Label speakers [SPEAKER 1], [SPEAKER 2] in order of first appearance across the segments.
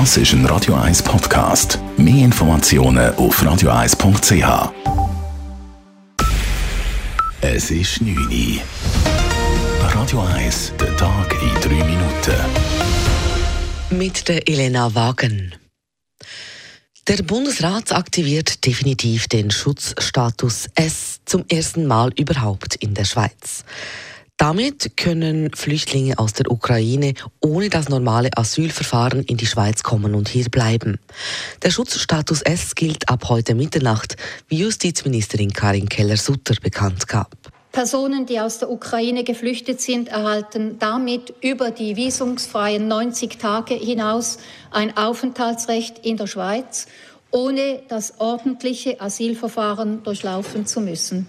[SPEAKER 1] Das ist ein Radio 1 Podcast. Mehr Informationen auf radio1.ch. Es ist 9 Uhr. Radio 1, der Tag in 3 Minuten.
[SPEAKER 2] Mit der Elena Wagen. Der Bundesrat aktiviert definitiv den Schutzstatus S zum ersten Mal überhaupt in der Schweiz. Damit können Flüchtlinge aus der Ukraine ohne das normale Asylverfahren in die Schweiz kommen und hier bleiben. Der Schutzstatus S gilt ab heute Mitternacht, wie Justizministerin Karin Keller-Sutter bekannt gab.
[SPEAKER 3] Personen, die aus der Ukraine geflüchtet sind, erhalten damit über die visumsfreien 90 Tage hinaus ein Aufenthaltsrecht in der Schweiz, ohne das ordentliche Asylverfahren durchlaufen zu müssen.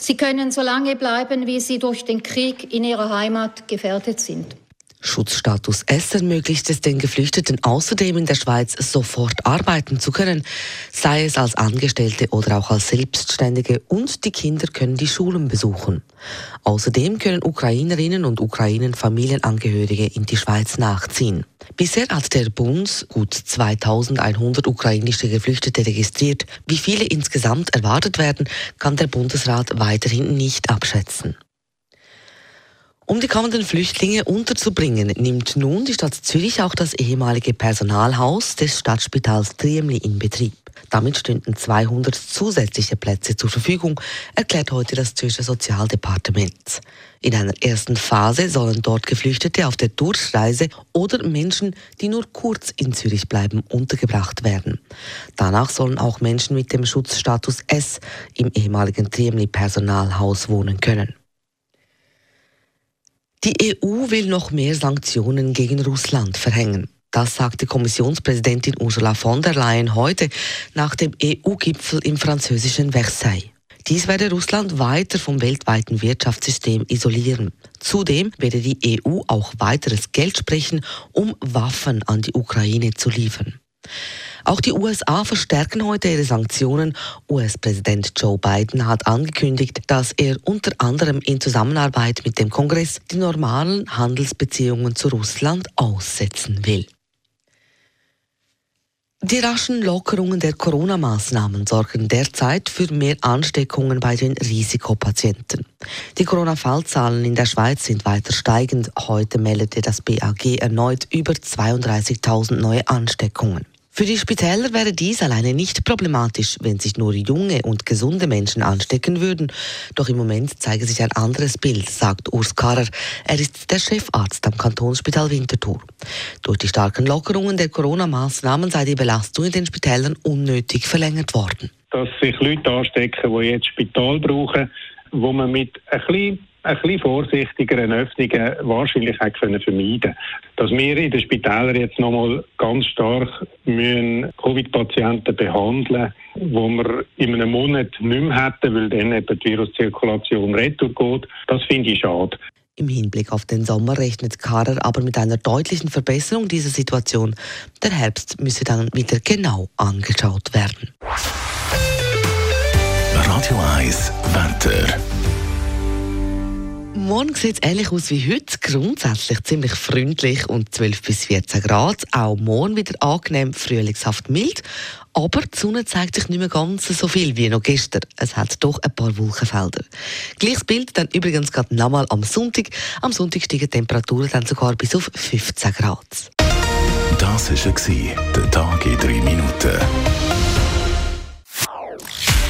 [SPEAKER 3] Sie können so lange bleiben, wie sie durch den Krieg in ihrer Heimat gefährdet sind.
[SPEAKER 2] Schutzstatus S ermöglicht es den Geflüchteten außerdem in der Schweiz sofort arbeiten zu können, sei es als Angestellte oder auch als Selbstständige und die Kinder können die Schulen besuchen. Außerdem können Ukrainerinnen und Ukrainen Familienangehörige in die Schweiz nachziehen. Bisher hat der Bund gut 2100 ukrainische Geflüchtete registriert. Wie viele insgesamt erwartet werden, kann der Bundesrat weiterhin nicht abschätzen. Um die kommenden Flüchtlinge unterzubringen, nimmt nun die Stadt Zürich auch das ehemalige Personalhaus des Stadtspitals Triemli in Betrieb. Damit stünden 200 zusätzliche Plätze zur Verfügung, erklärt heute das Zürcher Sozialdepartement. In einer ersten Phase sollen dort Geflüchtete auf der Durchreise oder Menschen, die nur kurz in Zürich bleiben, untergebracht werden. Danach sollen auch Menschen mit dem Schutzstatus S im ehemaligen Triemli Personalhaus wohnen können. Die EU will noch mehr Sanktionen gegen Russland verhängen. Das sagte Kommissionspräsidentin Ursula von der Leyen heute nach dem EU-Gipfel im französischen Versailles. Dies werde Russland weiter vom weltweiten Wirtschaftssystem isolieren. Zudem werde die EU auch weiteres Geld sprechen, um Waffen an die Ukraine zu liefern. Auch die USA verstärken heute ihre Sanktionen. US-Präsident Joe Biden hat angekündigt, dass er unter anderem in Zusammenarbeit mit dem Kongress die normalen Handelsbeziehungen zu Russland aussetzen will. Die raschen Lockerungen der Corona-Maßnahmen sorgen derzeit für mehr Ansteckungen bei den Risikopatienten. Die Corona-Fallzahlen in der Schweiz sind weiter steigend. Heute meldete das BAG erneut über 32.000 neue Ansteckungen. Für die Spitäler wäre dies alleine nicht problematisch, wenn sich nur junge und gesunde Menschen anstecken würden. Doch im Moment zeige sich ein anderes Bild, sagt Urs Karrer. Er ist der Chefarzt am Kantonsspital Winterthur. Durch die starken Lockerungen der Corona-Maßnahmen sei die Belastung in den Spitälern unnötig verlängert worden.
[SPEAKER 4] Dass sich Leute anstecken, die jetzt Spital brauchen, wo man mit ein bisschen ein bisschen vorsichtigeren Öffnungen wahrscheinlich auch können vermeiden Dass wir in den Spitälern jetzt nochmal ganz stark Covid-Patienten behandeln wo wir in einem Monat nicht mehr hätten, weil dann eben die Viruszirkulation retour geht, das finde ich schade.
[SPEAKER 2] Im Hinblick auf den Sommer rechnet Karer aber mit einer deutlichen Verbesserung dieser Situation. Der Herbst müsse dann wieder genau angeschaut werden.
[SPEAKER 1] Radio 1 Wetter.
[SPEAKER 2] Morgen sieht es ähnlich aus wie heute. Grundsätzlich ziemlich freundlich und 12 bis 14 Grad. Auch morgen wieder angenehm, frühlingshaft mild. Aber die Sonne zeigt sich nicht mehr ganz so viel wie noch gestern. Es hat doch ein paar Wolkenfelder. Gleiches Bild dann übrigens gerade nochmal am Sonntag. Am Sonntag steigen die Temperaturen dann sogar bis auf 15 Grad.
[SPEAKER 1] Das war der Tag in drei Minuten.